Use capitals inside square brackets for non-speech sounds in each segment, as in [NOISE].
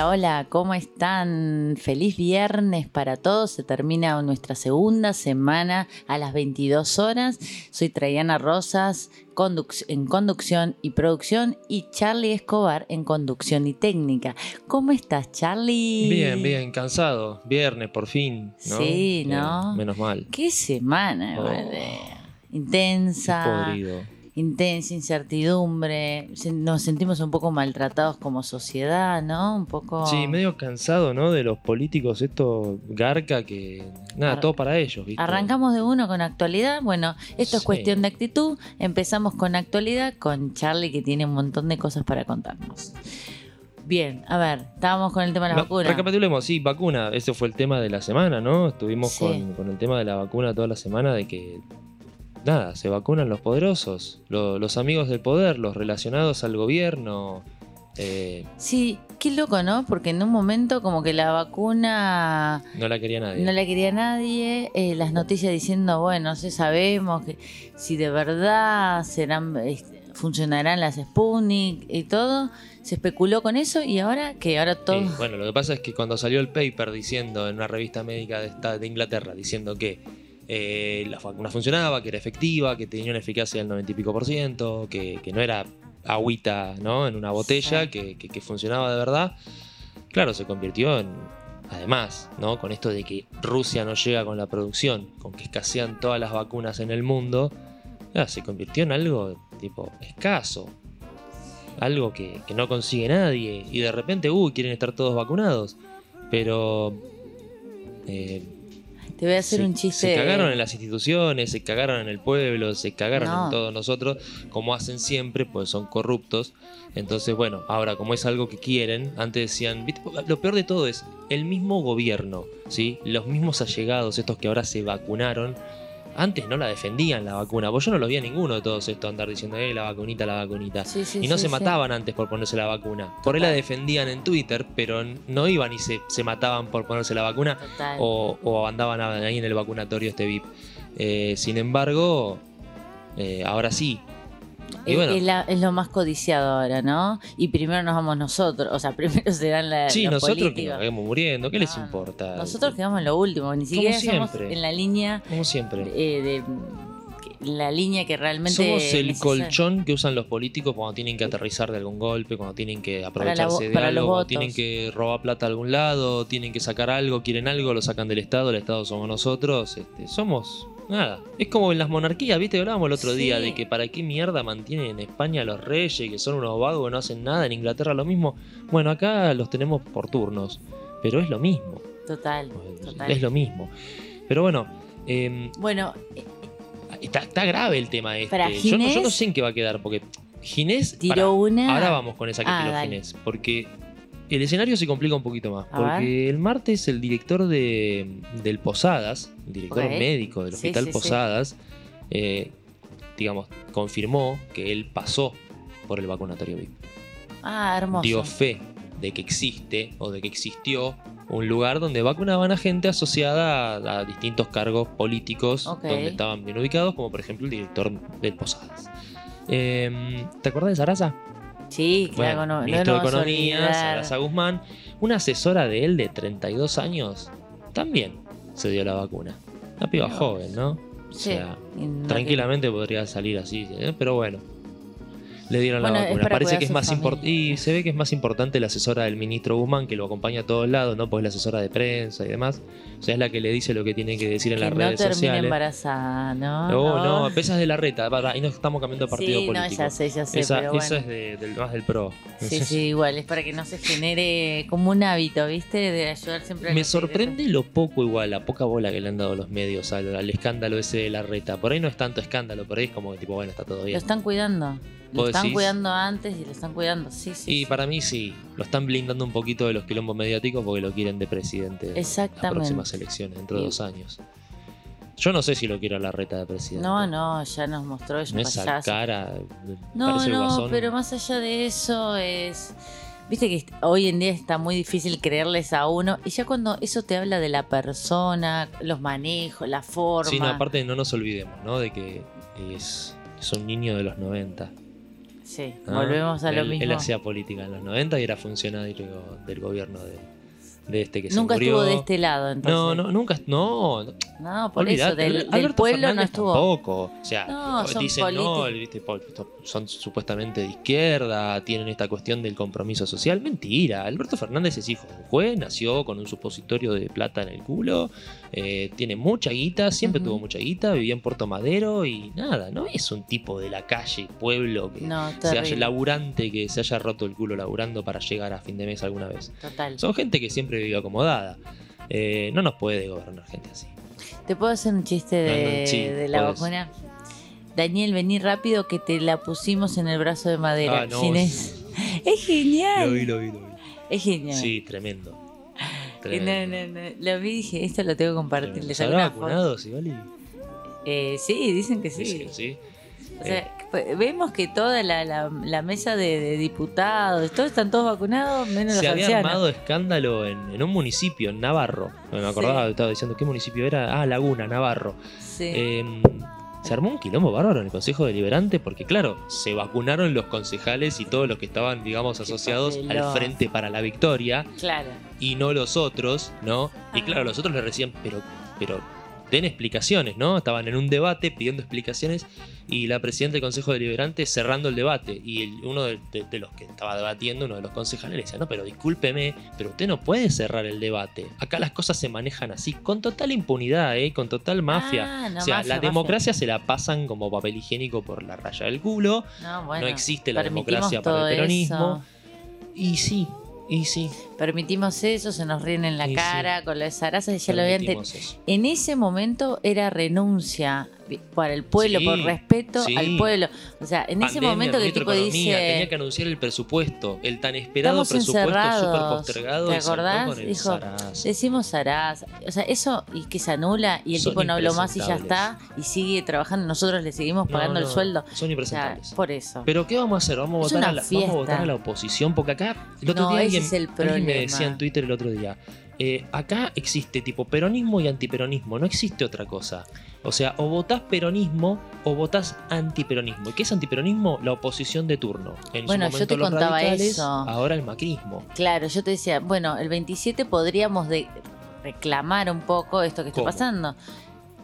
Hola, hola, ¿cómo están? Feliz viernes para todos. Se termina nuestra segunda semana a las 22 horas. Soy Traiana Rosas conduc- en conducción y producción y Charlie Escobar en conducción y técnica. ¿Cómo estás, Charlie? Bien, bien, cansado. Viernes, por fin. ¿no? Sí, Bien, ¿no? menos mal. Qué semana, Oh. Intensa. Podrido. Intensa incertidumbre, nos sentimos un poco maltratados como sociedad, ¿no? Un poco... Sí, medio cansado, ¿no? De los políticos, esto garca que. Nada, Ar- todo para ellos, ¿viste? Arrancamos de uno con actualidad. Bueno, esto es cuestión de actitud. Empezamos con actualidad con Charlie que tiene un montón de cosas para contarnos. Bien, a ver, estábamos con el tema de la Va- vacuna. Recapitulemos, sí, vacuna. Ese fue el tema de la semana, ¿no? Estuvimos Sí. con, con el tema de la vacuna toda la semana de que. Nada, se vacunan los poderosos, lo- los amigos del poder, los relacionados al gobierno. eh, Sí, qué loco, ¿no? Porque en un momento como que la vacuna no la quería nadie. no la quería nadie, eh, las noticias diciendo, bueno, no sé, sabemos que si de verdad serán este, funcionarán las Sputnik y todo, se especuló con eso y ahora que ahora todo bueno, lo que pasa es que cuando salió el paper diciendo en una revista médica de, esta- de Inglaterra, diciendo que eh, la vacuna funcionaba, que era efectiva, que tenía una eficacia del 90 y pico por ciento, que, que no era agüita ¿no? en una botella, Sí. que, que- que funcionaba de verdad, claro, se convirtió en, además, ¿no? con esto de que Rusia no llega con la producción, con que escasean todas las vacunas en el mundo, se convirtió en algo tipo escaso. Algo que, que no consigue nadie. Y de repente, uy, quieren estar todos vacunados. Pero. eh, te voy a hacer se, un chiste. se cagaron en las instituciones, se cagaron en el pueblo, se cagaron No. en todos nosotros, como hacen siempre, pues son corruptos. Entonces, bueno, ahora como es algo que quieren, antes decían, lo peor de todo es el mismo gobierno, ¿sí? Los mismos allegados, estos que ahora se vacunaron, antes no la defendían la vacuna, pues yo no lo vi a ninguno de todos estos andar diciendo, eh, la vacunita, la vacunita. Sí, sí, Y no sí, se mataban antes por ponerse la vacuna. Por ahí la defendían en Twitter, pero no iban y se, se mataban por ponerse la vacuna Total. o, o andaban ahí en el vacunatorio este VIP. Eh, sin embargo, eh, ahora sí. Es- bueno, es, la- es lo más codiciado ahora, ¿no? Y primero nos vamos nosotros, o sea, [LAUGHS] primero se dan la, sí, los nosotros que nos vemos muriendo, ¿qué les No, importa? Nosotros quedamos en lo último, ni siquiera siempre. en la línea Como siempre. eh, de la línea que realmente Somos el colchón que usan los políticos cuando tienen que aterrizar de algún golpe, cuando tienen que la aprovecharse de algo, cuando tienen que robar plata a algún lado, tienen que sacar algo, quieren algo, lo sacan del Estado, el Estado somos nosotros, este, somos nada. Es como en las monarquías, ¿viste? Hablábamos el otro día de que para qué mierda mantienen en España los reyes, que son unos vagos que no hacen nada, en Inglaterra lo mismo. Bueno, acá los tenemos por turnos, pero es lo mismo, Total, total. es lo mismo. Pero bueno, em, Bueno, eh, Está, está grave el tema este. Para yo, no, yo no sé en qué va a quedar, porque Ginés. tiró una. Ahora vamos con esa que Ah, tiró dale. Ginés. Porque el escenario se complica un poquito más. A porque el martes el director de, del Posadas, el director médico del hospital sí, sí. Posadas, eh, digamos, confirmó que él pasó por el vacunatorio VIP. Ah, hermoso. Dio fe de que existe o de que existió un lugar donde vacunaban a gente asociada a, a distintos cargos políticos donde estaban bien ubicados, como por ejemplo el director del Posadas. Eh, ¿Te acuerdas de Sarasa? Sí, claro, Bueno, no, no ministro de Economía. Sarasa Guzmán, una asesora de él de 32 años, también se dio la vacuna. Una piba joven, ¿no? O Sí, sea, tranquilamente podría salir así, ¿eh? pero bueno. Le dieron Bueno, la vacuna. Parece que es a más importante. Y se ve que es más importante la asesora del ministro Guzmán, que lo acompaña a todos lados, ¿no? Porque es la asesora de prensa y demás. O sea, es la que le dice lo que tiene que decir en que las no redes sociales. embarazada, ¿no? No, no, pesas de la reta, para, y no estamos cambiando de partido sí, político. no, ya sé, ya sé, esa pero bueno. esa es de- del, más del pro. Sí, sí, igual, es para que no se genere como un hábito, ¿viste? De ayudar siempre a Me sorprende lo poco igual, la poca bola que le han dado los medios al, al escándalo ese de la reta. Por ahí no es tanto escándalo, por ahí es como que tipo, bueno, está todo Lo bien. están cuidando. Lo ¿Vos están decís? cuidando antes y lo están cuidando, sí, sí. Y sí. para mí sí, lo están blindando un poquito de los quilombos mediáticos porque lo quieren de presidente en las Exactamente. próximas elecciones, dentro de dos años. Yo no sé si lo quiero a la reta de presidente. No, no, ya nos mostró un Esa payaso. cara. No, parece no, guasón. pero más allá de eso es... Viste que hoy en día está muy difícil creerles a uno y ya cuando eso te habla de la persona, los manejos, la forma... Sí, no, aparte no nos olvidemos, ¿no? De que es, es un niño de los 90. Sí, ¿no? volvemos a lo él, mismo. Él hacía política en los 90 y era funcionario del gobierno de, de este que Nunca se murió. estuvo de este lado, entonces. No, no, nunca, no, No, por olvidate, eso, del, del pueblo no Fernández estuvo. Tampoco. O sea, No, son dicen no, políticos. el- viste, son supuestamente de izquierda, tienen esta cuestión del compromiso social. Mentira, Alberto Fernández es hijo de un juez, nació con un supositorio de plata en el culo, eh, tiene mucha guita, siempre tuvo mucha guita, vivía en Puerto Madero y nada, no es un tipo de la calle, pueblo, que No, se haya laburante, que se haya roto el culo laburando para llegar a fin de mes alguna vez. Total. Son gente que siempre vive acomodada. Eh, no nos puede gobernar gente así. ¿Te puedo hacer un chiste de, No, no, sí, de la podés. vacuna? Daniel, vení rápido que te la pusimos en el brazo de madera. Ah, no. Es genial. Lo vi, lo vi, lo vi. Es genial. Sí, tremendo. Eh, No, no, no. Lo vi y dije, esto lo tengo que compartir. Tremendo. Les ¿Se saqué habrá? Eh, sí, dicen que sí. Dice que sí. O sea, pues, vemos que toda la, la- la mesa de, de diputados, todos están todos vacunados, menos Se los había ancianos. armado escándalo en, en un municipio, en Navarro. Me acordaba, estaba diciendo qué municipio era. Ah, Laguna, Navarro. Sí. Eh, se armó un quilombo bárbaro en el Consejo Deliberante porque, claro, se vacunaron los concejales y todos los que estaban, digamos, asociados al. Frente para la Victoria claro. Y no los otros, ¿no? Y Ah. claro, los otros le decían, pero, pero den explicaciones, ¿no? Estaban en un debate pidiendo explicaciones y la presidenta del Consejo Deliberante cerrando el debate. Y el- uno de, de- de los que estaba debatiendo, uno de los concejales, le decía, no, pero discúlpeme, pero usted no puede cerrar el debate. Acá las cosas se manejan así, con total impunidad, ¿eh? Con total mafia. Ah, no, o sea, mafia, la mafia. democracia se la pasan como papel higiénico por la raya del culo. No, bueno, no existe la democracia para el peronismo. eso. Y sí, y sí. Permitimos eso, se nos ríen en la Y sí. cara con lo de Sarasa, ya lo habían. En ese momento era renuncia para el pueblo, Sí, por respeto sí. al pueblo. O sea, en ese momento que el tipo dice. tenía que anunciar el presupuesto, el tan esperado presupuesto súper postergado. ¿Te acordás? con el Dijo, zarazo. Decimos Sarasa. O sea, eso y que se anula y el Son tipo no habló más y ya está y sigue trabajando. Nosotros le seguimos pagando no, el sueldo. Son O sea, impresentables. por eso. Pero ¿qué vamos a hacer? ¿Vamos a, votar a, la, vamos a votar a la oposición? Porque acá, el otro No, día ese alguien, es el alguien me decía en Twitter el otro día, eh, acá existe tipo peronismo y antiperonismo, no existe otra cosa. O sea, o votás peronismo o votás antiperonismo. ¿Y qué es antiperonismo? La oposición de turno. En Bueno, su yo momento te los contaba eso. ahora el macrismo. Claro, yo te decía, bueno, el 27 podríamos de reclamar un poco esto que está ¿Cómo? pasando.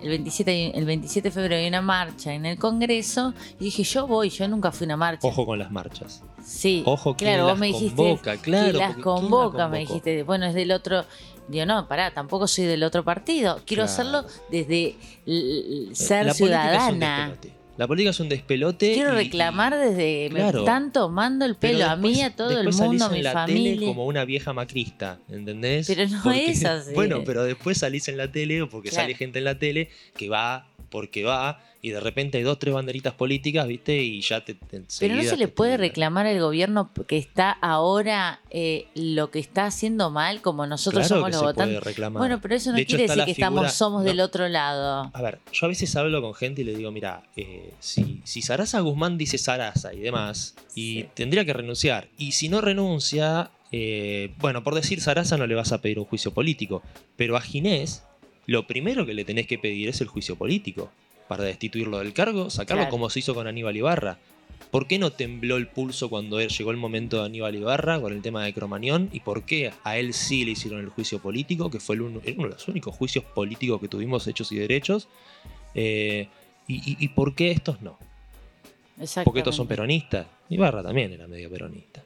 El 27, hay- el 27 de febrero hay una marcha en el Congreso y dije, yo voy, yo nunca fui a una marcha. Ojo con las marchas. Sí, Ojo, ¿quién claro, vos me dijiste convoca? Claro, que las porque ¿quién la convoca, me dijiste, bueno, es del otro. Digo, no, pará, tampoco soy del otro partido. Quiero Claro. hacerlo desde l- ser La ciudadana. La política es un despelote. Quiero y- reclamar desde. Claro. Me están tomando el pelo a mí, a todo el mundo, a mi en la tele familia. como una vieja macrista, ¿entendés? Pero no es así. [LAUGHS] Bueno, pero después salís en la tele o porque Claro. sale gente en la tele que va porque va y de repente hay dos, tres banderitas políticas, ¿viste? Y ya te... te Pero no se le puede reclamar al gobierno que está ahora eh, lo que está haciendo mal, como nosotros Claro somos que los se votantes. puede reclamar. Bueno, pero eso no De quiere decir que figura- estamos, somos no. del otro lado. A ver, yo a veces hablo con gente y le digo, mira, eh, si, si Sarasa Guzmán dice Sarasa y demás, y Sí. tendría que renunciar, y si no renuncia, eh, bueno, por decir Sarasa no le vas a pedir un juicio político, pero a Ginés, lo primero que le tenés que pedir es el juicio político, para destituirlo del cargo, sacarlo Claro. como se hizo con Aníbal Ibarra. ¿Por qué no tembló el pulso cuando él- llegó el momento de Aníbal Ibarra con el tema de Cromañón? ¿Y por qué a él sí le hicieron el juicio político? Que fue el uno, uno de los únicos juicios políticos que tuvimos hechos y derechos. Eh, y, y- y por qué estos no? Porque estos son peronistas. Ibarra también era medio peronista.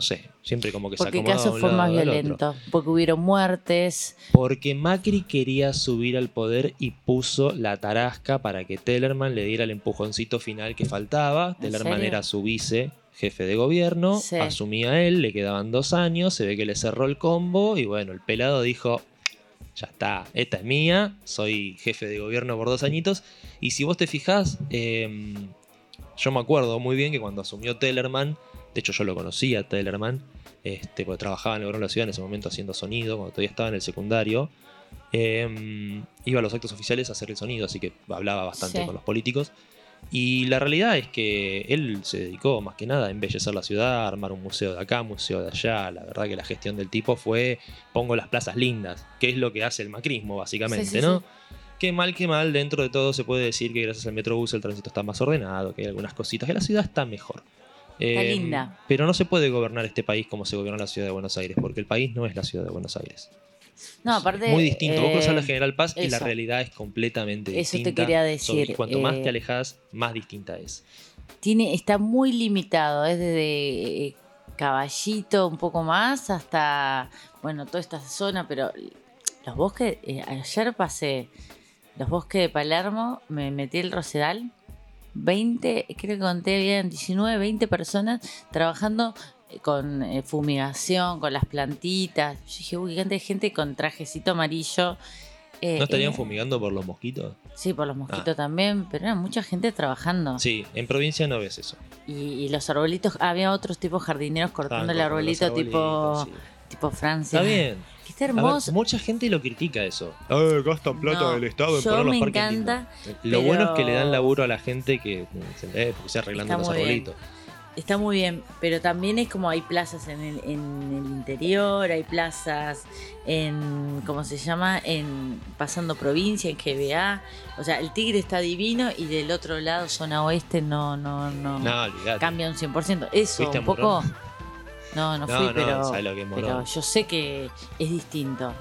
No sé, siempre como que Porque se acomodaba un fue más violento. Porque hubieron muertes. Porque Macri quería subir al poder y puso la tarasca para que Tellerman le diera el empujoncito final que faltaba. ¿En Tellerman serio? era su vice, jefe de gobierno, Sí. asumía él, le quedaban dos años, se ve que le cerró el combo y bueno, el pelado dijo, ya está, esta es mía, soy jefe de gobierno por dos añitos. Y si vos te fijás, eh, yo me acuerdo muy bien que cuando asumió Tellerman, de hecho yo lo conocía a Tellerman, este, porque trabajaba en el gobierno de la ciudad en ese momento haciendo sonido, cuando todavía estaba en el secundario. eh, iba a los actos oficiales a hacer el sonido, así que hablaba bastante Sí. con los políticos. Y la realidad es que él se dedicó más que nada a embellecer la ciudad, a armar un museo de acá, un museo de allá. La verdad que la gestión del tipo fue pongo las plazas lindas, que es lo que hace el macrismo básicamente, Sí, sí, ¿no? sí. Que mal que mal, dentro de todo se puede decir que gracias al Metrobús el tránsito está más ordenado, que hay algunas cositas, que la ciudad está mejor. Está Eh, linda. Pero no se puede gobernar este país como se gobierna la ciudad de Buenos Aires, porque el país no es la ciudad de Buenos Aires. No, aparte. Muy distinto. Vos cruzás la eh, General Paz y la realidad es completamente Eso te distinta. quería Sobre- decir, cuanto más eh, te alejas, más distinta es. tiene, está muy limitado, es desde eh, Caballito un poco más hasta, bueno, toda esta zona, pero los bosques, eh, ayer pasé los bosques de Palermo, me metí el Rosedal, 20, creo que conté bien, 19, 20 personas trabajando eh, con eh, fumigación, con las plantitas. Yo dije, uy, cantidad de gente con trajecito amarillo. Eh, ¿No estarían eh, fumigando por los mosquitos? Sí, por los mosquitos también, pero era mucha gente trabajando. Sí, en provincia no ves eso. Y, y los arbolitos, había otros tipos jardineros cortando el arbolito tipo, sí. Tipo Francia. Está bien. Que está ver, hermoso. mucha gente lo critica eso. Eh, gastan plata No, del Estado en yo poner los me parques encanta. Lo bueno es que le dan laburo a la gente que eh, porque se arreglando Está los muy bien. arbolitos. Está muy bien, pero también es como hay plazas en el, en el interior, hay plazas en, ¿cómo se llama? En pasando provincia, en GBA. O sea, el Tigre está divino y del otro lado, zona oeste, no, no, no. No, cambia un 100%. Eso, ¿Fuiste a un poco... Morón? No, no No, fui, no, pero, ¿sabes lo que es pero yo sé que es distinto.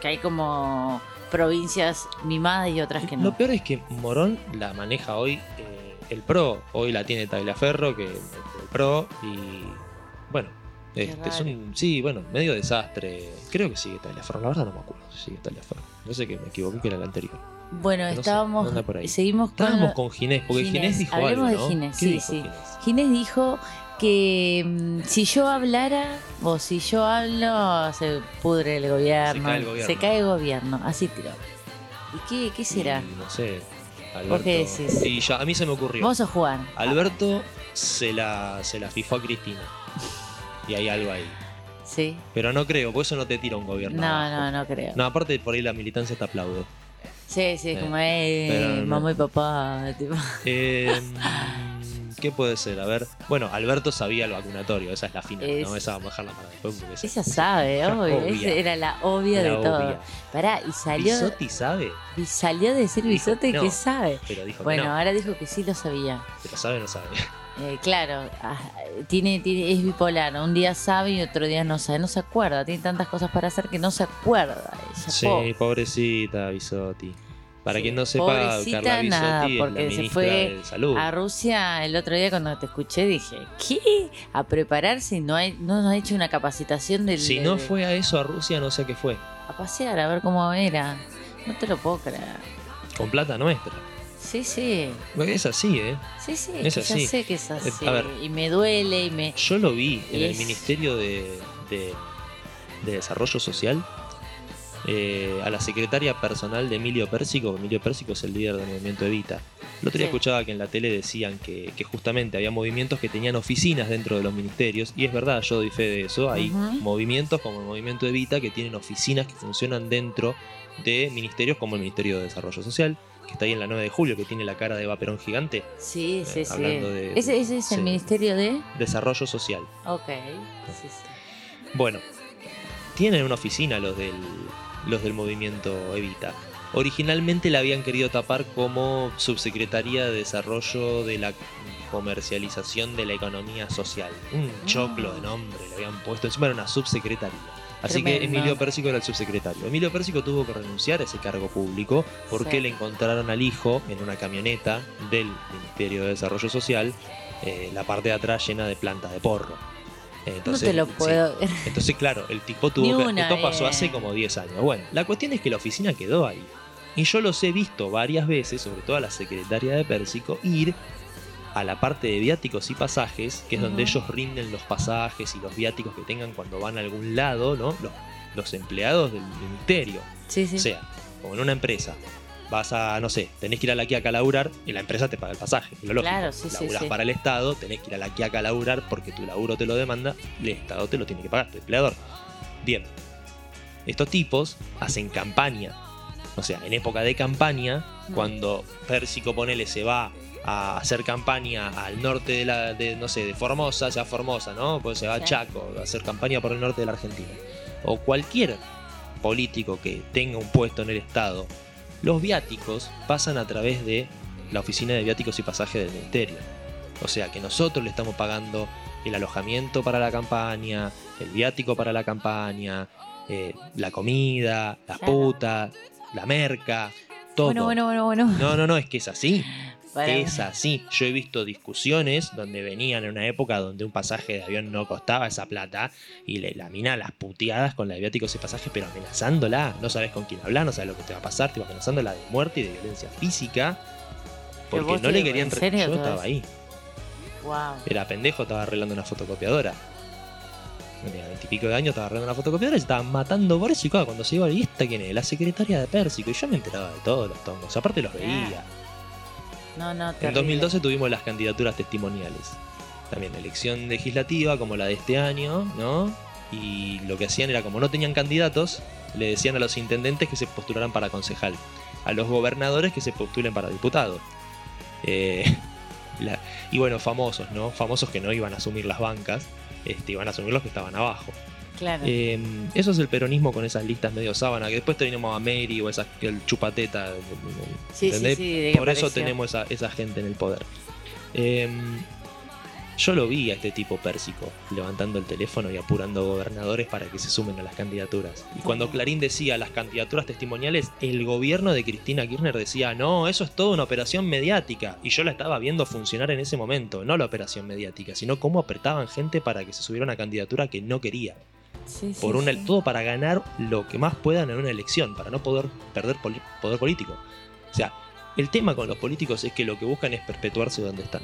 Que hay como provincias mimadas y otras que no. Lo peor es que Morón la maneja hoy eh, el PRO. Hoy la tiene Tagliaferro, que el PRO. Y bueno, este, un. Sí, bueno, medio desastre. Creo que sigue Tagliaferro. La verdad no me acuerdo si sigue Tagliaferro. No sé que me equivoqué que era el anterior. Bueno, No sé, estábamos, ahí. seguimos con... Estábamos con Ginés, porque Ginés. Ginés, dijo Hablemos algo, de ¿no? Ginés, ¿Qué sí, dijo sí. Ginés? Ginés dijo que mm, si yo hablara o si yo hablo se pudre el gobierno. Se cae el gobierno. Se cae el gobierno, así tiró. ¿Y qué, qué será? Y, no sé. Alberto. ¿Vos qué decís? Y ya, a mí se me ocurrió. Vamos a jugar. Alberto se la, se la fifó a Cristina. Y hay algo ahí. Sí. Pero no creo, porque eso no te tira un gobierno. No, abajo. no, no creo. No, aparte por ahí la militancia te aplaude. Sí, sí, Eh, como eh, no. mamá y papá. Tipo. Eh, [LAUGHS] ¿Qué puede ser? A ver. Bueno, Alberto sabía el vacunatorio, esa es la final, Es- ¿no? Esa vamos a dejarla para después porque esa- Ella sabe, obvio. Obvia. esa era la obvia de todo. obvia. Pará, y salió, Bisotti sabe, y salió de decir Bisote que sabe. pero dijo Bueno, que no. ahora dijo que sí lo sabía. Pero sabe o no sabe. Eh, claro, ah, tiene, tiene, es bipolar. Un día sabe y otro día no sabe. No se acuerda. Tiene tantas cosas para hacer que no se acuerda. Ella, Sí, po. pobrecita Bisotti. Para Sí, quien no sepa, pobrecita Carla Bisotti nada, es la porque se fue de Salud. A Rusia el otro día cuando te escuché dije, ¿qué? A prepararse no, hay, no nos ha hecho una capacitación del... Si no fue a eso a Rusia, no sé qué fue. A pasear, a ver cómo era. No te lo puedo creer. Con plata nuestra. Sí, sí. Es así, ¿eh? Sí, sí. Es así. Ya sé que es así. a ver. Y me duele y me... Yo lo vi en el Ministerio de, de- de Desarrollo Social. Eh, a la secretaria personal de Emilio Pérsico. Emilio Pérsico es el líder del movimiento Evita. El otro día Sí. escuchaba que en la tele decían que, que justamente había movimientos que tenían oficinas dentro de los ministerios. Y es verdad, yo doy fe de eso. Hay movimientos como el movimiento Evita que tienen oficinas que funcionan dentro de ministerios como el Ministerio de Desarrollo Social, que está ahí en la 9 de julio, que tiene la cara de Eva Perón gigante. Sí, sí, Eh, sí. de- ese, ese es el sí. ministerio de... Desarrollo Social. Ok. Sí, sí. Bueno, tienen una oficina los del, los del movimiento Evita. Originalmente la habían querido tapar como Subsecretaría de Desarrollo de la Comercialización de la Economía Social. Un Ah. choclo de nombre le habían puesto. Encima era una subsecretaría. Así que. Emilio Pérsico era el subsecretario. Emilio Pérsico tuvo que renunciar a ese cargo público porque Sí. le encontraron al hijo en una camioneta del Ministerio de Desarrollo Social eh, la parte de atrás llena de plantas de porro. Entonces, no te lo sí. puedo. Entonces, claro, el tipo tuvo que. Esto pasó hace como 10 años. Bueno, la cuestión es que la oficina quedó ahí. Y yo los he visto varias veces, sobre todo a la secretaria de Pérsico, ir a la parte de viáticos y pasajes, que es donde ellos rinden los pasajes y los viáticos que tengan cuando van a algún lado, ¿no? Los, los empleados del ministerio. Sí, sí. O sea, como en una empresa. Vas a, no sé, tenés que ir a la Quiaca a laburar y la empresa te paga el pasaje. Lo lógico. Claro, sí, sí, Laburás sí. para el Estado, tenés que ir a la Quiaca a laburar porque tu laburo te lo demanda y el Estado te lo tiene que pagar, tu empleador. Bien. Estos tipos hacen campaña. O sea, en época de campaña, Mm. cuando Pérsico Ponele se va a hacer campaña al norte de la, de, no sé, de Formosa, ya Formosa, ¿no? Pues se va a Sí. Chaco, a hacer campaña por el norte de la Argentina. O cualquier político que tenga un puesto en el Estado, los viáticos pasan a través de la oficina de viáticos y pasajes del ministerio. O sea que nosotros le estamos pagando el alojamiento para la campaña, el viático para la campaña, eh, la comida, la Claro. puta, la merca, todo. Bueno, bueno, bueno, bueno. No, no, no, es que es así. Para- Es así. Yo he visto discusiones donde venían en una época donde un pasaje de avión no costaba esa plata y le la mina las puteadas con la de viáticos y pasajes, pero amenazándola. No sabes con quién hablar, no sabes lo que te va a pasar, te va amenazándola de muerte y de violencia física. Porque no le querían. ¿en re- serio Yo estaba ahí. Wow. Era pendejo, estaba arreglando una fotocopiadora. Tenía veintipico de años, estaba arreglando una fotocopiadora y se estaban matando por eso. Y cuando se iba, ¿y esta quién es? La secretaria de Pérsico. Y yo me enteraba de todos los tongos. Aparte los veía. No, no, En terrible. 2012 tuvimos las candidaturas testimoniales. También elección legislativa como la de este año, ¿no? Y lo que hacían era, como no tenían candidatos, le decían a los intendentes que se postularan para concejal. A los gobernadores que se postulen para diputado. Eh, [LAUGHS] la- y bueno, famosos, ¿no? Famosos que no iban a asumir las bancas, este, iban a asumir los que estaban abajo. Claro. Eh, eso es el peronismo con esas listas medio sábana, que después tenemos a Mary o esas, el chupateta. sí, sí, ¿entendés? sí. Por eso tenemos esa, esa gente en el poder. Eh, yo lo vi a este tipo pérsico levantando el teléfono y apurando gobernadores para que se sumen a las candidaturas. Y cuando Clarín decía las candidaturas testimoniales, el gobierno de Cristina Kirchner decía, no, eso es toda una operación mediática. Y yo la estaba viendo funcionar en ese momento, no la operación mediática, sino cómo apretaban gente para que se subiera a una candidatura que no quería. Sí, sí, Por una, sí. todo para ganar lo que más puedan en una elección, para no poder perder poli- poder político. O sea, el tema con los políticos es que lo que buscan es perpetuarse donde están,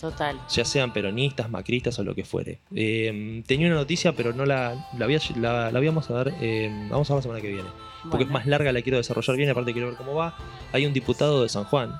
Total. ya sean peronistas, macristas o lo que fuere. Eh, tenía una noticia, pero no la, la, voy a- la- la vamos a ver, eh, vamos a ver la semana que viene. Porque es más larga, la quiero desarrollar bien, aparte quiero ver cómo va. Hay un diputado de San Juan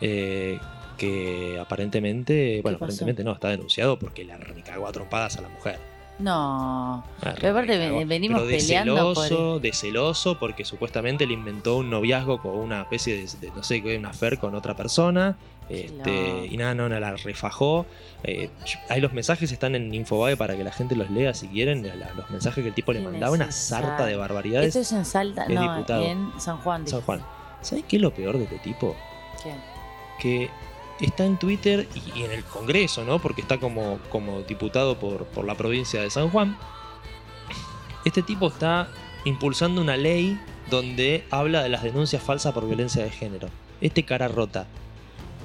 eh, que aparentemente, bueno, aparentemente no, está denunciado porque le recagó a trompadas a la mujer. No. Ah, Pero aparte ve- venimos Pero de peleando por- celoso, de celoso porque supuestamente le inventó un noviazgo con una especie de, de, no sé, qué, una fer con otra persona. Este, y nada, no, no, la refajó. Eh, ahí los mensajes están en Infobae para que la gente los lea si quieren. la- los mensajes que el tipo le mandaba, una sarta de barbaridades. Esto es en Salta, no, diputado. en San Juan. San. Juan. ¿Sabes qué es lo peor de este tipo? ¿Qué? que está en Twitter y, y en el Congreso, ¿no? Porque está como, como diputado por, por la provincia de San Juan. Este tipo está impulsando una ley donde habla de las denuncias falsas por violencia de género. Este cara rota.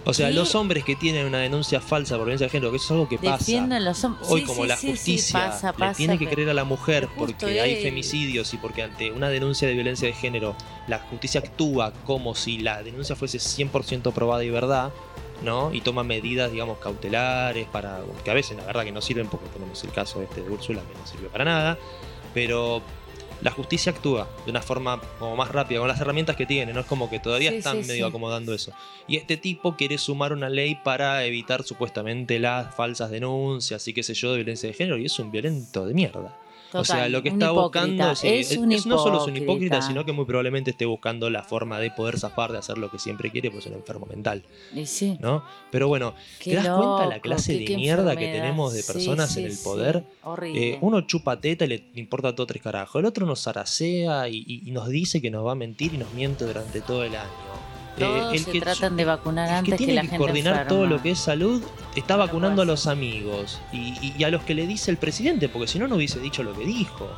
O sea, ¿Qué? los hombres que tienen una denuncia falsa por violencia de género, que eso es algo que pasa. Defienden los. Hoy Sí, como sí, la sí, justicia pasa, le pasa, tiene que pero- creer a la mujer porque hay femicidios y porque ante una denuncia de violencia de género la justicia actúa como si la denuncia fuese 100% probada y verdad, ¿no? Y toma medidas, digamos, cautelares para que a veces la verdad que no sirven porque tenemos el caso este de Úrsula que no sirvió para nada, pero la justicia actúa de una forma como más rápida, con las herramientas que tiene, no es como que todavía Sí, están sí, medio sí. acomodando eso. Y este tipo quiere sumar una ley para evitar supuestamente las falsas denuncias y qué sé yo de violencia de género, y es un violento de mierda. O sea, lo que está hipócrita. buscando sí, es, no solo es un hipócrita, sino que muy probablemente esté buscando la forma de poder zafar de hacer lo que siempre quiere, pues es un enfermo mental, Y sí, ¿no? Pero bueno, qué ¿te das cuenta la loco, clase qué- de qué mierda que tenemos de personas sí, en el poder? Horrible. Eh, uno chupa teta y le importa todo tres carajos. El otro nos zaracea y, y- y nos dice que nos va a mentir y nos miente durante todo el año. Eh, Todos el se que- tratan de vacunar el que antes que, tiene la que gente coordinar enferma. todo lo que es salud está No vacunando a los amigos y, y- y a los que le dice el presidente, porque si no, no hubiese dicho lo que dijo.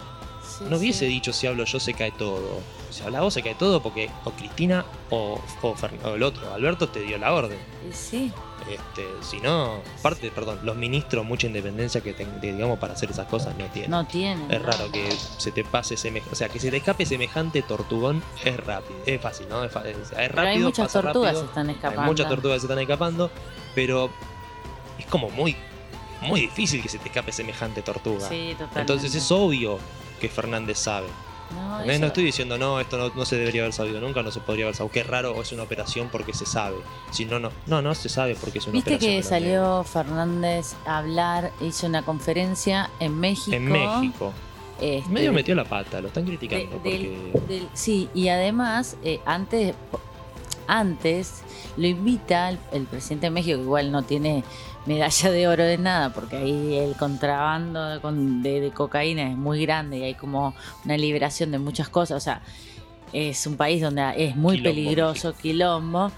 Sí, no hubiese sí. dicho si hablo yo se cae todo. Si habla vos se cae todo porque o Cristina o, o, el otro, Alberto, te dio la orden. Sí, Este, si no, aparte, perdón, los ministros mucha independencia que de- digamos para hacer esas cosas no tienen. no tiene. Es raro que se te pase semejante, o sea, que se te escape semejante tortugón es rápido, es fácil, ¿no? Es, es- es rápido, Pero hay muchas tortugas que están escapando. Hay muchas tortugas que se están escapando, pero es como muy, muy difícil que se te escape semejante tortuga. Sí, totalmente. Entonces es obvio que Fernández sabe. No, No, eso- no estoy diciendo, no, esto no, no se debería haber sabido nunca, no se podría haber sabido. Qué raro, o es una operación porque se sabe. Si no, no, no, no se sabe porque es una Viste operación. que salió Fernández a hablar, hizo una conferencia en México. En México. este, Medio metió la pata, lo están criticando. de- del- porque... del- sí, y además, eh, antes, antes lo invita el, el presidente de México, que igual no tiene medalla de oro de nada, porque ahí el contrabando de, con- de- de cocaína es muy grande y hay como una liberación de muchas cosas. O sea, es un país donde es muy Quilombo, peligroso, quilombo.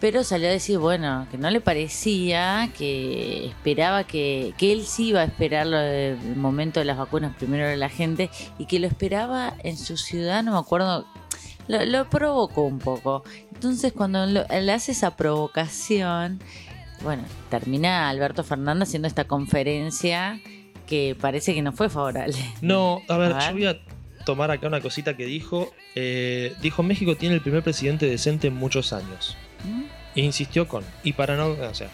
Pero salió a decir, bueno, que no le parecía, que esperaba que, que él sí iba a esperar lo del momento de las vacunas primero de la gente y que lo esperaba en su ciudad, no me acuerdo, lo, lo provocó un poco. Entonces cuando lo- le hace esa provocación, bueno, termina Alberto Fernández haciendo esta conferencia que parece que no fue favorable. No, a ver, A ver. yo voy a tomar acá una cosita que dijo. Eh, dijo México tiene el primer presidente decente en muchos años. ¿Mm? E insistió con. Y para no. O sea,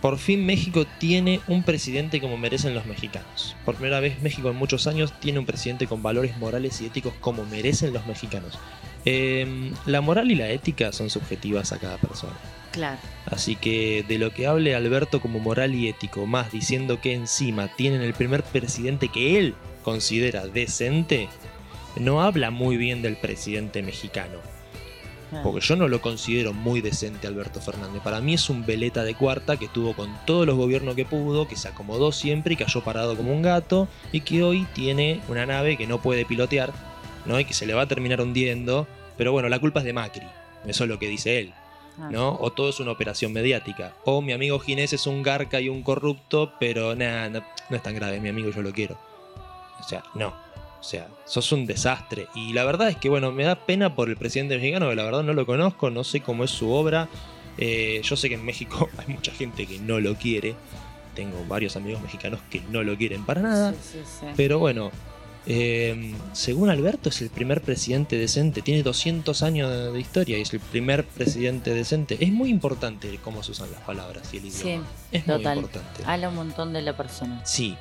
por fin México tiene un presidente como merecen los mexicanos. Por primera vez México en muchos años tiene un presidente con valores morales y éticos como merecen los mexicanos. Eh, la moral y la ética son subjetivas a cada persona. Claro. Así que de lo que hable Alberto como moral y ético, más diciendo que encima tienen el primer presidente que él considera decente, no habla muy bien del presidente mexicano. claro. Porque yo no lo considero muy decente Alberto Fernández. Para mí es un veleta de cuarta que estuvo con todos los gobiernos que pudo, que se acomodó siempre y cayó parado como un gato, y que hoy tiene una nave que no puede pilotear, ¿no? Y que se le va a terminar hundiendo. Pero bueno, la culpa es de Macri. Eso es lo que dice él. Ah. ¿no? O todo es una operación mediática. O mi amigo Ginés es un garca y un corrupto, pero nada, no, no es tan grave, mi amigo, yo lo quiero. O sea, no. O sea, sos un desastre. Y la verdad es que, bueno, me da pena por el presidente mexicano, que la verdad no lo conozco, no sé cómo es su obra. Eh, yo sé que en México [LAUGHS] hay mucha gente que no lo quiere. Tengo varios amigos mexicanos que no lo quieren para nada. Sí, sí, sí. Pero bueno, eh, según Alberto es el primer presidente decente, tiene 200 años de, de historia y es el primer presidente decente. Es muy importante cómo se usan las palabras y el Sí, idioma. es muy total. importante. Habla un montón de la persona. Sí,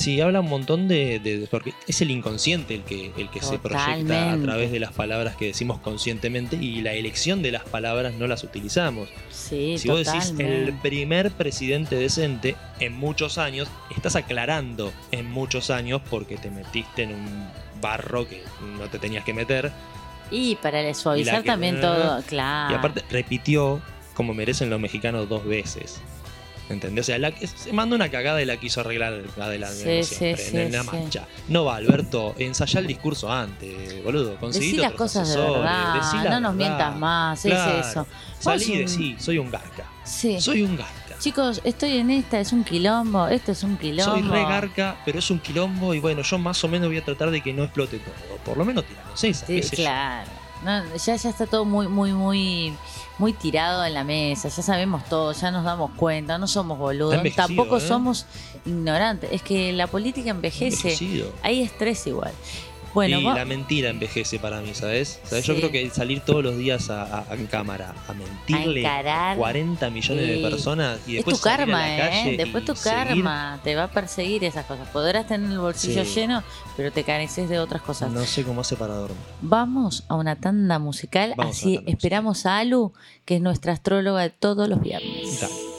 sí, habla un montón de, de- porque es el inconsciente el que, el que se proyecta a través de las palabras que decimos conscientemente y la elección de las palabras no las utilizamos. Sí, Si vos decís el primer presidente decente en muchos años, estás aclarando en muchos años porque te metiste en un barro que no te tenías que meter. Y para suavizar que- también todo, [LAUGHS] claro. Y aparte repitió como merecen los mexicanos dos veces. ¿Entendés? O sea, la- se mandó una cagada y la quiso arreglar adelante Sí, siempre, sí, en la sí. marcha. No va, Alberto, ensayá el discurso antes, boludo. Conseguite Decí las cosas de verdad, decí la no nos mientas más, Claro. es eso. Salí y un- decí, soy un garca. Sí. Soy un garca. Chicos, estoy en esta, es un quilombo, esto es un quilombo. Soy re garca, pero es un quilombo y bueno, yo más o menos voy a tratar de que no explote todo. Por lo menos tiramos esa. Sí, claro. No, ya, ya está todo muy, muy, muy, muy tirado en la mesa. Ya sabemos todo, ya nos damos cuenta, no somos boludos. Tampoco ¿eh? somos ignorantes. Es que la política envejece. Envejecido. Hay estrés igual. Bueno, y la mentira envejece para mí, ¿sabes? ¿Sabes? Yo creo que el salir todos los días a, a- cámara a mentirle A encarar. 40 millones Sí. de personas y es después tu salir a karma, la calle ¿eh? Después tu seguir- karma te va a perseguir esas cosas. Podrás tener el bolsillo Sí. lleno, pero te careces de otras cosas. No sé cómo hace para dormir. Vamos a una tanda musical, Vamos a así esperamos a Alu, que es nuestra astróloga de todos los viernes. Dale.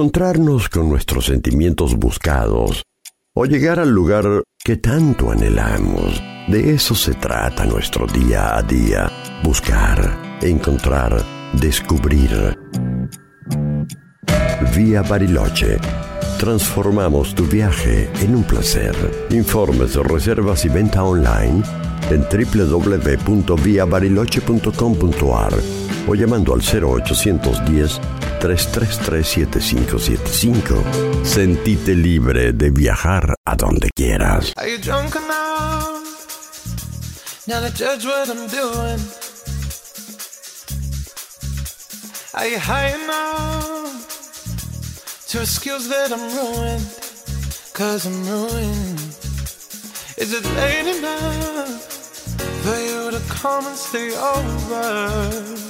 Encontrarnos con nuestros sentimientos buscados o llegar al lugar que tanto anhelamos. De eso se trata nuestro día a día, buscar, encontrar, descubrir. Vía Bariloche. Transformamos tu viaje en un placer. Informes, reservas y venta online en www.viabariloche.com.ar o llamando al 0810 333 7575. Sentite libre de viajar a donde quieras. Are you drunk enough now to judge what I'm doing? Are you high enough to excuse that I'm ruined? Cause I'm ruined. Is it late enough for you to come and stay over?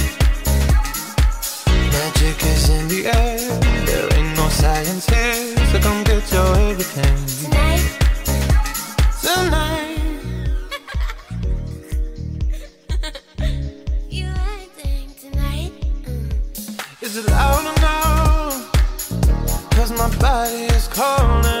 Magic is in the air, there ain't no science here, so come get your everything. Tonight. Tonight, [LAUGHS] you are dying tonight. Mm. Is it loud enough? Cause my body is calling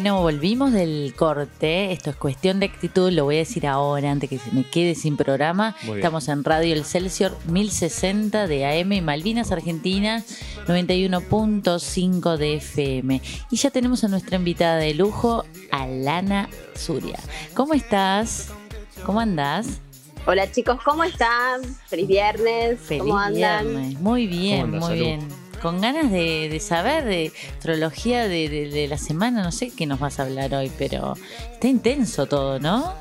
Bueno, volvimos del corte. Esto es cuestión de actitud. Lo voy a decir ahora, antes que se me quede sin programa. Estamos en Radio El Celsior 1060 de AM y Malvinas, Argentina, 91.5 de FM. Y ya tenemos a nuestra invitada de lujo, Alana Zuria. ¿Cómo estás? ¿Cómo andás? Hola chicos, ¿cómo están? Feliz viernes, Feliz ¿cómo andan? viernes. Muy bien, ¿Cómo andas, muy Salud? bien. Con ganas de, de saber de astrología de, de- de la semana, no sé qué nos vas a hablar hoy, pero está intenso todo, ¿no?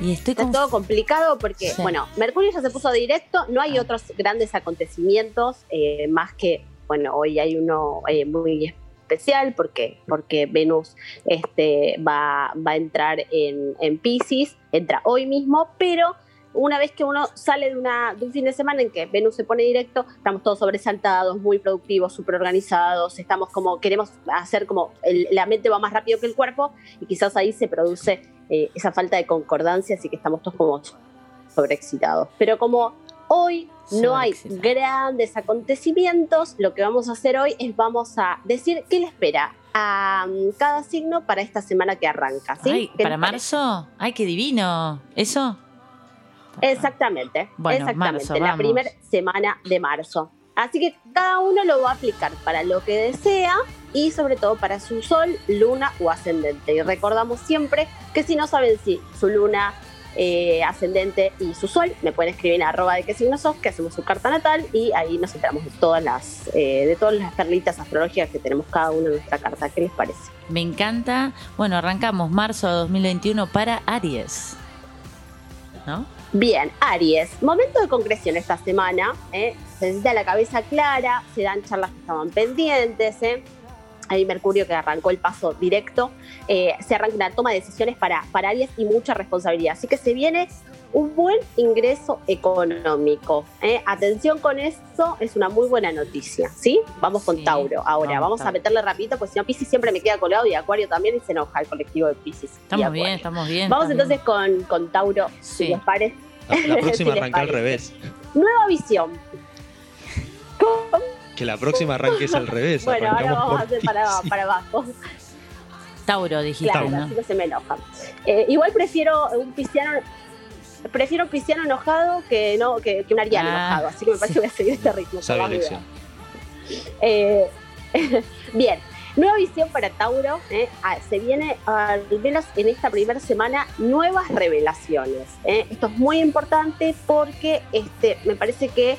Y estoy Está todo complicado porque, Sí. bueno, Mercurio ya se puso directo, no hay otros grandes acontecimientos, eh, más que, bueno, hoy hay uno eh, muy especial porque, porque Venus este, va, va a entrar en, en Pisces, entra hoy mismo, pero una vez que uno sale de, una, de un fin de semana en que Venus se pone directo, estamos todos sobresaltados, muy productivos, súper organizados, estamos como, queremos hacer como, el- la mente va más rápido que el cuerpo y quizás ahí se produce eh, esa falta de concordancia, así que estamos todos como sobreexcitados. Pero como hoy no hay grandes acontecimientos, lo que vamos a hacer hoy es vamos a decir qué le espera a mm, cada signo para esta semana que arranca. ¿sí? Ay, ¿Qué ¿Para marzo? ¡Ay, qué divino! ¿Eso? Exactamente, Bueno, exactamente, marzo, la primera semana de marzo. Así que cada uno lo va a aplicar para lo que desea y sobre todo para su sol, luna o ascendente. Y recordamos siempre que si no saben si su luna eh, ascendente y su sol. Me pueden escribir en arroba de qué signo sos, que hacemos su carta natal y ahí nos enteramos de todas las, eh, de todas las perlitas astrológicas que tenemos cada uno en nuestra carta. ¿Qué les parece? Me encanta. Bueno, arrancamos marzo de 2021 para Aries. ¿No? Bien, Aries, momento de concreción esta semana. ¿eh? Se necesita la cabeza clara, se dan charlas que estaban pendientes. ¿eh? Hay Mercurio que arrancó el paso directo. eh, se arranca una toma de decisiones para, para Aries y mucha responsabilidad. Así que se viene un buen ingreso económico. ¿eh? Atención con eso, es una muy buena noticia. ¿sí? Vamos con Sí, Tauro. Ahora, vamos, a meterle rapidito, pues si no, Pisces siempre me queda colgado y Acuario también y se enoja el colectivo de Pisces. Estamos bien, estamos bien. Vamos entonces con, con Tauro, Sí. si les parece. La, la [LAUGHS] próxima Si arranca al revés. Nueva visión. Que la próxima arranque es al revés. [LAUGHS] Bueno, ahora vamos a por hacer para, para abajo. Tauro, dijiste, Claro, ¿no? así no se me enoja. Eh, igual prefiero un pisciano. Prefiero un pisciano enojado que no que, que un ariano Ah, enojado, así que me parece que voy a seguir este ritmo. Las elección. Eh, [LAUGHS] bien, nueva visión para Tauro. eh. Ah, se viene, al menos en esta primera semana, nuevas revelaciones. eh. Esto es muy importante porque este, me parece que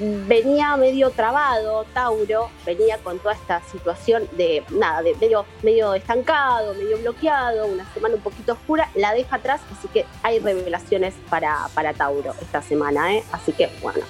venía medio trabado Tauro, venía con toda esta situación de nada, de medio, medio estancado, medio bloqueado, una semana un poquito oscura, la deja atrás, así que hay revelaciones para, para Tauro esta semana, ¿eh? así que bueno.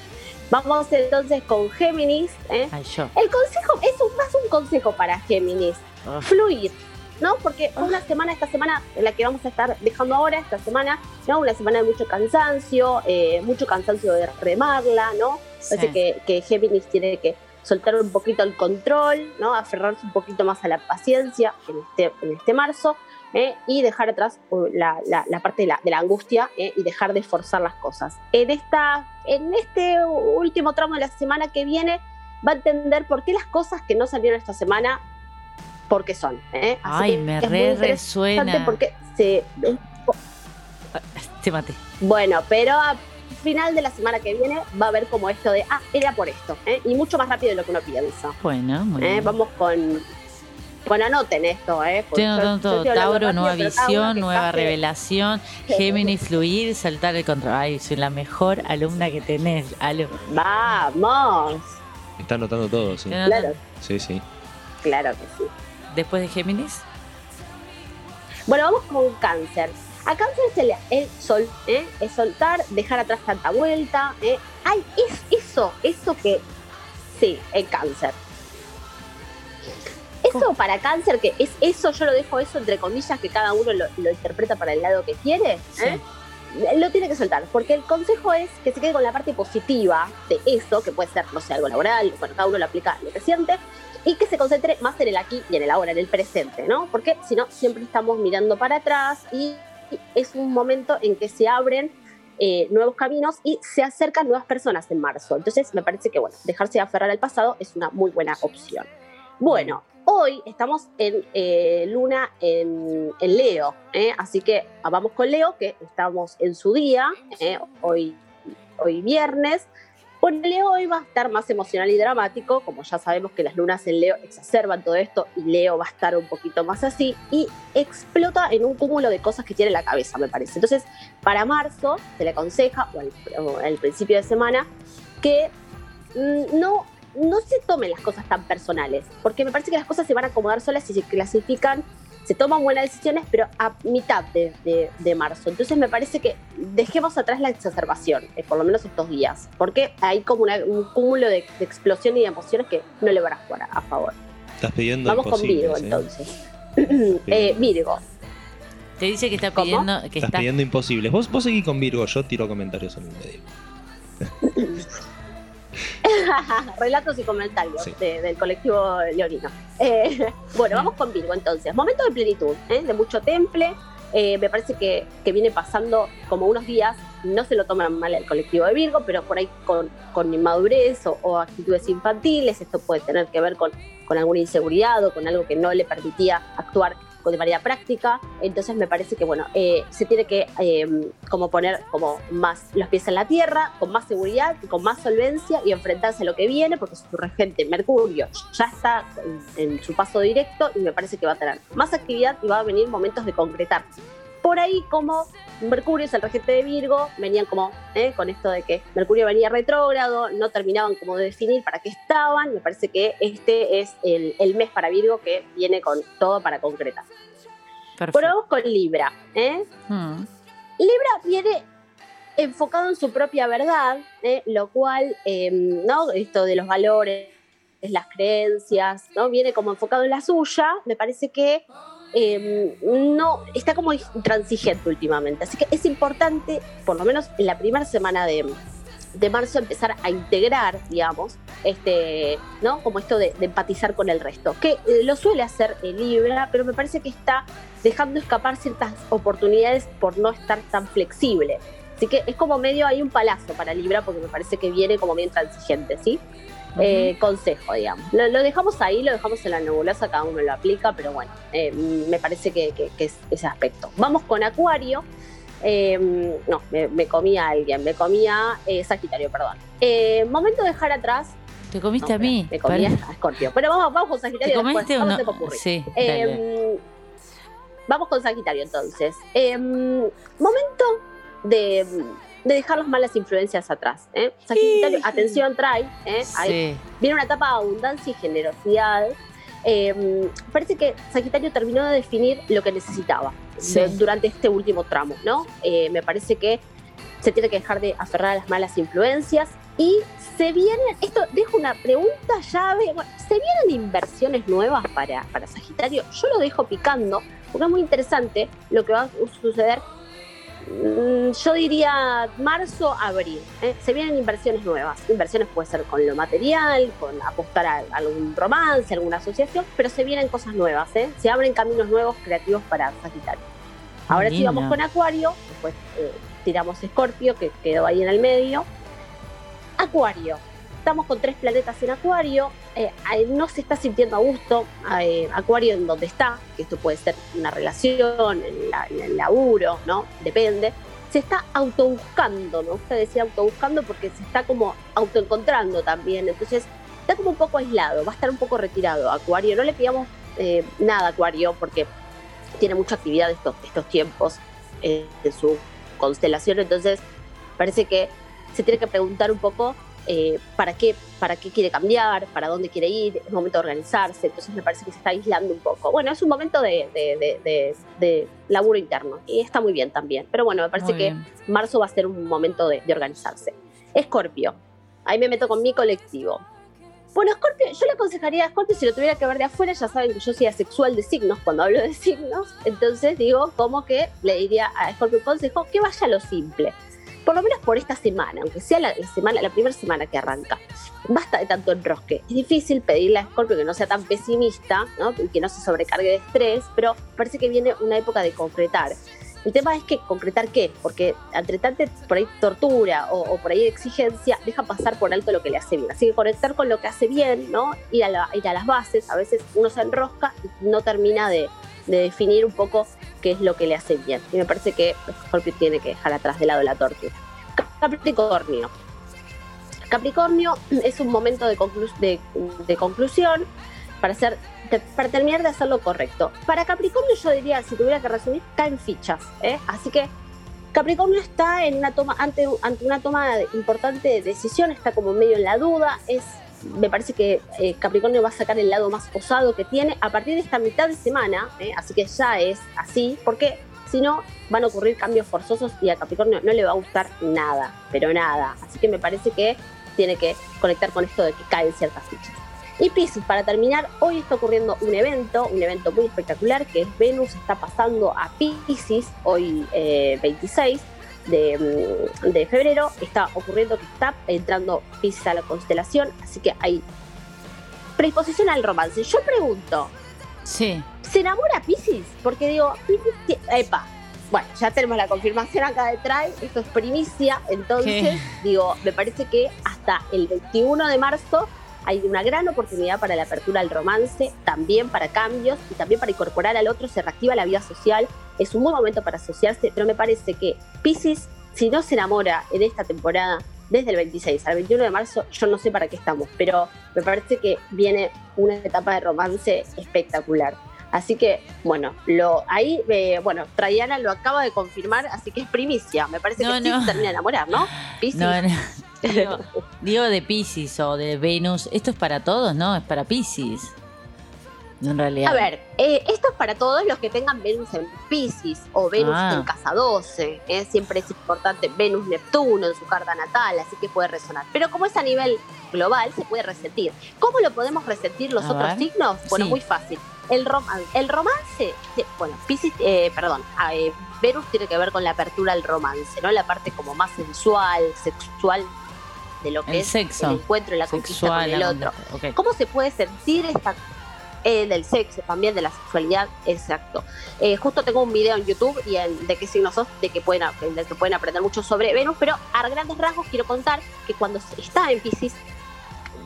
Vamos entonces con Géminis. ¿eh? Ay, yo. El consejo es un- más un consejo para Géminis, Ah. fluir, ¿no? Porque una semana, esta semana, en la que vamos a estar dejando ahora, esta semana, ¿no? Una semana de mucho cansancio, eh, mucho cansancio de remarla, ¿no? Parece Sí. que, que Géminis tiene que soltar un poquito el control, ¿no? Aferrarse un poquito más a la paciencia en este, en este marzo. ¿Eh? y dejar atrás la, la- la parte de la, de la angustia ¿eh? y dejar de forzar las cosas. En, esta, en este último tramo de la semana que viene va a entender por qué las cosas que no salieron esta semana, por qué son. ¿eh? Así Ay, que me re resuena. Porque se, Te maté. bueno, pero a final de la semana que viene va a haber como esto de, ah, era por esto, ¿eh? y mucho más rápido de lo que uno piensa. Bueno, muy ¿eh? bien. Vamos con, bueno, anoten esto, ¿eh? yo- anotando yo todo. Tauro, nueva visión, nueva revelación. [LAUGHS] Géminis, fluir, saltar el control. Ay, soy la mejor alumna que tenés. Aló. Vamos, Está anotando todo, sí. Claro, Sí, sí. claro que sí. Después de Géminis, Bueno, vamos con cáncer. A cáncer es el, el sol, ¿eh? es soltar, dejar atrás tanta vuelta. ¿eh? Ay, es eso, eso que. Sí, el cáncer. Eso para cáncer, que es eso, yo lo dejo eso entre comillas, que cada uno lo, lo interpreta para el lado que quiere. ¿eh? Lo tiene que soltar, porque el consejo es que se quede con la parte positiva de eso, que puede ser, no sé, algo laboral, bueno, cada uno lo aplica lo que siente, y que se concentre más en el aquí y en el ahora, en el presente, ¿no? Porque si no, siempre estamos mirando para atrás y es un momento en que se abren eh, nuevos caminos y se acercan nuevas personas en marzo. Entonces, me parece que, bueno, dejarse de aferrar al pasado es una muy buena opción. Bueno, hoy estamos en eh, Luna en, Leo, ¿eh? así que vamos con Leo, que estamos en su día, ¿eh? hoy, hoy viernes. Bueno, Leo hoy va a estar más emocional y dramático, como ya sabemos que las lunas en Leo exacerban todo esto y Leo va a estar un poquito más así y explota en un cúmulo de cosas que tiene en la cabeza, me parece. Entonces, para marzo se le aconseja, o al, o al principio de semana, que mm, no, no se tomen las cosas tan personales, porque me parece que las cosas se van a acomodar solas y se clasifican, se toman buenas decisiones, pero a mitad de, de- de marzo. Entonces me parece que dejemos atrás la exacerbación, eh, por lo menos estos días, porque hay como una- un cúmulo de, de explosión y de emociones que no le van a jugar a, a favor. Estás pidiendo Vamos con Virgo ¿eh? entonces. [CLEARS THROAT] Eh, Virgo. te dice que está pidiendo. Que Estás está, pidiendo imposibles. Vos, vos seguís con Virgo, yo tiro comentarios en el medio. [LAUGHS] Relatos y comentarios Sí. de- del colectivo leonino. Eh, bueno, vamos con Virgo entonces. Momento de plenitud, ¿eh? de mucho temple. Eh, me parece que, que viene pasando como unos días, no se lo toman mal el colectivo de Virgo, pero por ahí con, con inmadurez o, o actitudes infantiles, esto puede tener que ver con, con alguna inseguridad o con algo que no le permitía actuar de manera práctica. Entonces me parece que bueno, eh, se tiene que eh, como poner como más los pies en la tierra, con más seguridad, con más solvencia y enfrentarse a lo que viene, porque su regente Mercurio ya está en, en su paso directo y me parece que va a tener más actividad y va a venir momentos de concretar por ahí como Mercurio es el regente de Virgo, venían como ¿eh? con esto de que Mercurio venía retrógrado, no terminaban como de definir para qué estaban, me parece que este es el, mes para Virgo que viene con todo para concretar. Perfecto. Pero vamos con Libra. ¿eh? Hmm. Libra viene enfocado en su propia verdad, ¿eh? lo cual, em, ¿no? Esto de los valores, las creencias, ¿no? Viene como enfocado en la suya, me parece que Em, no está como intransigente últimamente. Así que es importante, por lo menos en la primera semana de, marzo, empezar a integrar, digamos, este, ¿no? Como esto de, empatizar con el resto. Que eh, lo suele hacer el Libra, pero me parece que está dejando escapar ciertas oportunidades por no estar tan flexible. Así que es como medio hay un palazo para Libra porque me parece que viene como bien transigente, ¿sí? Eh, consejo, digamos. Lo, dejamos ahí, lo dejamos en la nebulosa, cada uno lo aplica, pero bueno, eh, me parece que, es ese aspecto. Vamos con Acuario. Em, no, me, comía alguien, me comía Sagitario, perdón. Eh, momento de dejar atrás. ¿Te comiste a mí? Me comía a Scorpio. Pero vamos, vamos con Sagitario. ¿Te comiste Sí. Em, vamos con Sagitario entonces. Em, momento de de dejar las malas influencias atrás. ¿eh? Sagitario, atención, trae. ¿eh? viene una etapa de abundancia y generosidad. Eh, parece que Sagitario terminó de definir lo que necesitaba durante este último tramo, ¿no? Eh, me parece que se tiene que dejar de aferrar a las malas influencias y se vienen, esto dejo una pregunta llave, ¿se vienen inversiones nuevas para, para Sagitario? Yo lo dejo picando porque es muy interesante lo que va a suceder yo diría marzo, abril. ¿eh? Se vienen inversiones nuevas. Inversiones puede ser con lo material, con apostar a algún romance, alguna asociación, pero se vienen cosas nuevas. ¿eh? Se abren caminos nuevos creativos para Sagitario. Ahora sí vamos con Acuario, después eh, tiramos Escorpio, que quedó ahí en el medio. Acuario estamos con tres planetas en Acuario, eh, no se está sintiendo a gusto eh, Acuario en donde está, que esto puede ser una relación, en, el laburo, ¿no? Depende. Se está autobuscando, ¿no? Usted decía autobuscando porque se está como autoencontrando también, entonces está como un poco aislado, va a estar un poco retirado Acuario. No le pidamos eh, nada Acuario porque tiene mucha actividad estos, estos tiempos en su constelación, entonces parece que se tiene que preguntar un poco eh, para, qué, para qué quiere cambiar, para dónde quiere ir, es momento de organizarse, entonces me parece que se está aislando un poco. Bueno, es un momento de, de, laburo interno y está muy bien también, pero bueno, me parece que marzo va a ser un momento de, organizarse. Escorpio, ahí me meto con mi colectivo. Bueno, Scorpio, yo le aconsejaría a Scorpio si lo tuviera que ver de afuera, ya saben que yo soy asexual de signos cuando hablo de signos, entonces digo como que le diría a Scorpio consejo que vaya a lo simple por lo menos por esta semana, aunque sea la, semana, la primera semana que arranca. Basta de tanto enrosque. Es difícil pedirle a Scorpio que no sea tan pesimista, que no se sobrecargue de estrés, pero parece que viene una época de concretar. El tema es que concretar qué, porque entre tanta por ahí tortura o, por ahí exigencia, deja pasar por alto lo que le hace bien. Así que conectar con lo que hace bien. Ir a, ir a las bases, a veces uno se enrosca y no termina de, de definir un poco qué es lo que le hace bien. Y me parece que Scorpio tiene que dejar atrás de lado la tortura. Capricornio. Capricornio es un momento de, de, conclusión para, hacer, para terminar de hacer lo correcto. Para Capricornio yo diría, si tuviera que resumir, caen fichas. ¿eh? Así que Capricornio está en una toma, ante, ante una toma importante de decisión, está como medio en la duda, es me parece que eh, Capricornio va a sacar el lado más osado que tiene a partir de esta mitad de semana, eh, así que ya es así, porque si no van a ocurrir cambios forzosos y a Capricornio no le va a gustar nada, pero nada. Así que me parece que tiene que conectar con esto de que caen ciertas fichas. Y Pisces, para terminar, hoy está ocurriendo un evento, un evento muy espectacular, que es Venus está pasando a Pisces, hoy 26, eh, Mm, de, febrero está ocurriendo que está entrando Pisces a la constelación, así que hay predisposición al romance. Yo pregunto, sí. ¿se enamora Pisces? Porque digo, Pisces, epa, bueno, ya tenemos la confirmación acá detrás, esto es primicia, entonces digo, me parece que hasta el 21 de marzo hay una gran oportunidad para la apertura al romance, también para cambios y también para incorporar al otro, se reactiva la vida social, es un buen momento para asociarse, pero me parece que Pisces, si no se enamora en esta temporada, desde el 26 al 21 de marzo, yo no sé para qué estamos, pero me parece que viene una etapa de romance espectacular. Así que, bueno, lo ahí, eh, bueno, Traiana lo acaba de confirmar, así que es primicia. Me parece No, que sí no. se termina de enamorar, ¿no? No. Digo, [LAUGHS] digo de Pisces o de Venus. Esto es para todos, ¿no? Es para Pisces. En realidad. A ver, eh, esto es para todos los que tengan Venus en Pisces o Venus Ah. en casa 12. ¿eh? Siempre es importante Venus-Neptuno en su carta natal, así que puede resonar. Pero como es a nivel global, se puede resentir. ¿Cómo lo podemos resentir los A otros ver. signos? Bueno, Sí. muy fácil. El, roman- el romance, bueno, Piscis, eh, perdón, eh, Venus tiene que ver con la apertura al romance, ¿no? La parte como más sensual, sexual de lo que el es sexo. el encuentro y la conquista con Sexual. el otro. ¿Cómo se puede sentir esta eh, del sexo, también de la sexualidad? Exacto. Eh, justo tengo un video en YouTube y en- de qué signo sos, de que pueden, de que pueden aprender mucho sobre Venus, pero a grandes rasgos quiero contar que cuando está en Pisces,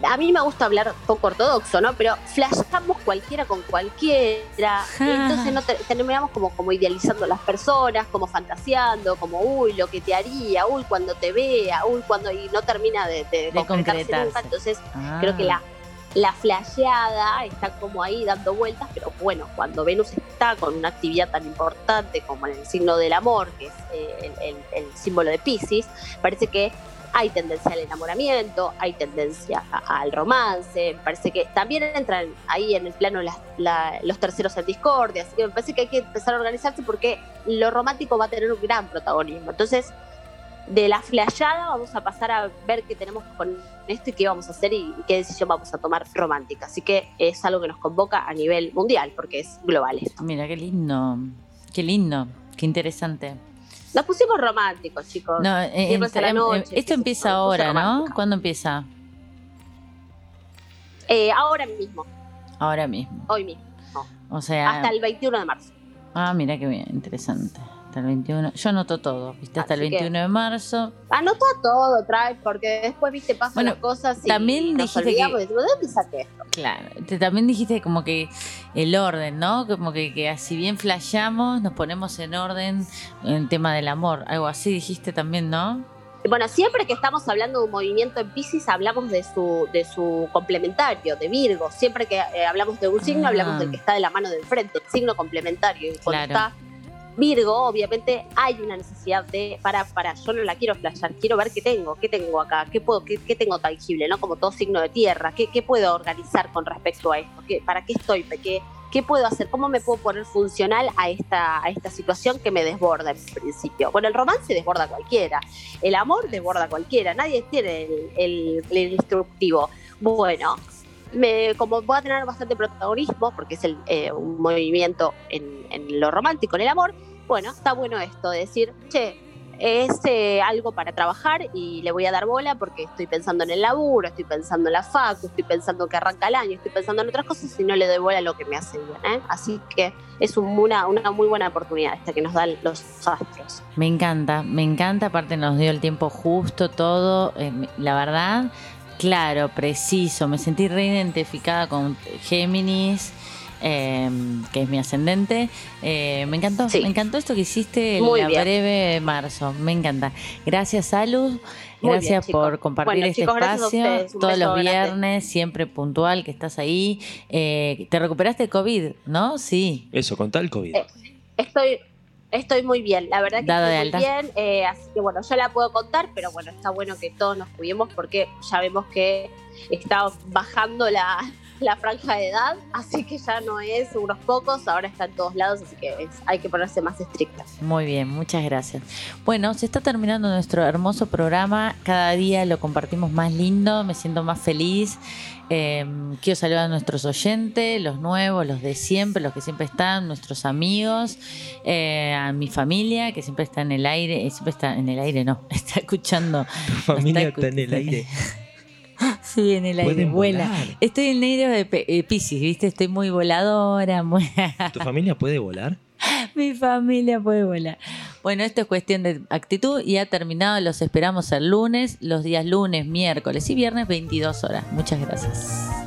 a mí me gusta hablar poco ortodoxo, ¿no? Pero flashamos cualquiera con cualquiera. [LAUGHS] entonces no te- terminamos como, como idealizando a las personas, como fantaseando, como, uy, lo que te haría, uy, cuando te vea, uy, cuando. Y no termina de, de De concretarse concretarse. nunca. Entonces, Ah. Creo que la, la flasheada está como ahí dando vueltas, pero bueno, cuando Venus está con una actividad tan importante como en el signo del amor, que es eh, el, el- el símbolo de Pisces, parece que hay tendencia al enamoramiento, hay tendencia al romance, me parece que también entran ahí en el plano las- la- los terceros en discordia, así que me parece que hay que empezar a organizarse porque lo romántico va a tener un gran protagonismo. Entonces, de la flayada vamos a pasar a ver qué tenemos con esto y qué vamos a hacer y qué decisión vamos a tomar romántica. Así que es algo que nos convoca a nivel mundial, porque es global esto. Mira, qué lindo. Qué lindo. Qué interesante. Nos pusimos románticos, chicos. No, eh, la noche, eh, qué sé esto empieza ahora, ¿no? ¿Cuándo empieza? Eh, ahora mismo, Ahora mismo. hoy mismo, O sea. hasta el 21 de marzo. Ah, mira qué bien, interesante. Hasta el 21. Yo anoto todo, ¿viste? Hasta Así el que- 21 de marzo. Anota todo, trae, porque después, viste, pasan Bueno, las cosas y también nos dijiste que- y decimos, ¿de dónde saqué esto? Claro. Te- también dijiste como que el orden, ¿no? Como que, que si bien flasheamos, nos ponemos en orden en el tema del amor. Algo así dijiste también, ¿no? Bueno, siempre que estamos hablando de un movimiento en Pisces, hablamos de su, de su complementario, de Virgo. Siempre que eh, hablamos de un signo, Ah. hablamos del que está de la mano del frente, el signo complementario. Y cuando Claro. está Virgo, obviamente hay una necesidad de, para, para, yo no la quiero flashear, quiero ver qué tengo, qué tengo acá, qué puedo, qué, qué tengo tangible, ¿no? Como todo signo de tierra, qué, qué puedo organizar con respecto a esto, ¿Qué, para qué estoy, qué, qué puedo hacer, cómo me puedo poner funcional a esta, a esta situación que me desborda en principio. Bueno, el romance desborda a cualquiera, el amor desborda a cualquiera, nadie tiene el, el- el instructivo. Bueno, como voy a tener bastante protagonismo, porque es el, eh, un movimiento en, lo romántico, en el amor, bueno, está bueno esto de decir, che, es eh, algo para trabajar y le voy a dar bola porque estoy pensando en el laburo, estoy pensando en la facu, estoy pensando que arranca el año, estoy pensando en otras cosas y no le doy bola a lo que me hace bien. ¿eh? Así que es un- una, muy buena oportunidad esta que nos dan los astros. Me encanta, me encanta. Aparte, nos dio el tiempo justo, todo. eh, la verdad, claro, preciso. Me sentí reidentificada con Géminis. eh, que es mi ascendente. Eh, me encantó, Sí. me encantó esto que hiciste en la bien. breve marzo. Me encanta. Gracias, Salud. Bien, Gracias por compartir Bueno, este chicos, espacio. Todos los grande. viernes, siempre puntual, que estás ahí. Eh, ¿Te recuperaste de COVID, no? Sí. Eso, con tal COVID. Eh, Estoy, estoy muy bien, la verdad que Dado estoy muy bien, eh, así que bueno, yo la puedo contar, pero bueno, está bueno que todos nos cuidemos porque ya vemos que está bajando la, la franja de edad, así que ya no es unos pocos, ahora está en todos lados, así que es- hay que ponerse más estrictas. Muy bien, muchas gracias. Bueno, se está terminando nuestro hermoso programa. Cada día lo compartimos más lindo, me siento más feliz. Eh, quiero saludar a nuestros oyentes, los nuevos, los de siempre, los que siempre están, nuestros amigos, eh, a mi familia que siempre está en el aire, eh, siempre está en el aire, no, [LAUGHS] está escuchando. Tu familia está está en el aire. [LAUGHS] [LAUGHS] Sí, en el aire, vuela. volar. Estoy en el aire de eh, Piscis, ¿viste? Estoy muy voladora, [LAUGHS] muy... ¿Tu familia puede volar? Mi familia puede volar. Bueno, esto es cuestión de actitud y ha terminado. Los esperamos el lunes, los días lunes, miércoles y viernes, 22 horas. Muchas gracias.